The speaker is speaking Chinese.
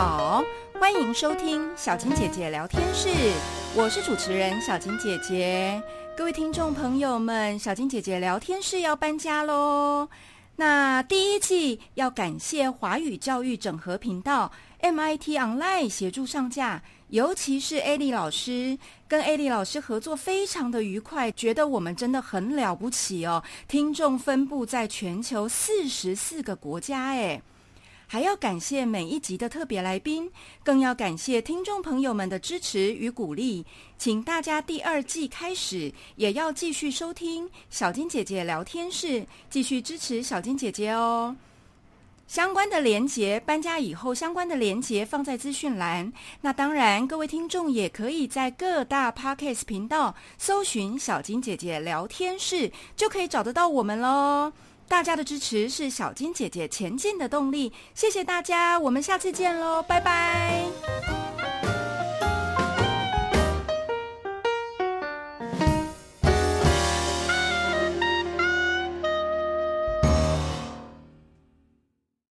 好，欢迎收听小金姐姐聊天室，我是主持人小金姐姐。各位听众朋友们，小金姐姐聊天室要搬家喽。那第一季要感谢华语教育整合频道 MIT Online 协助上架，尤其是艾莉老师，跟艾莉老师合作非常的愉快，觉得我们真的很了不起哦。听众分布在全球四十四个国家，哎。还要感谢每一集的特别来宾，更要感谢听众朋友们的支持与鼓励。请大家第二季开始也要继续收听小金姐姐聊天室，继续支持小金姐姐哦。相关的连结，搬家以后相关的连结放在资讯栏。那当然，各位听众也可以在各大 Podcast 频道搜寻小金姐姐聊天室，就可以找得到我们喽。大家的支持是小金姐姐前进的动力谢谢大家我们下次见喽拜拜。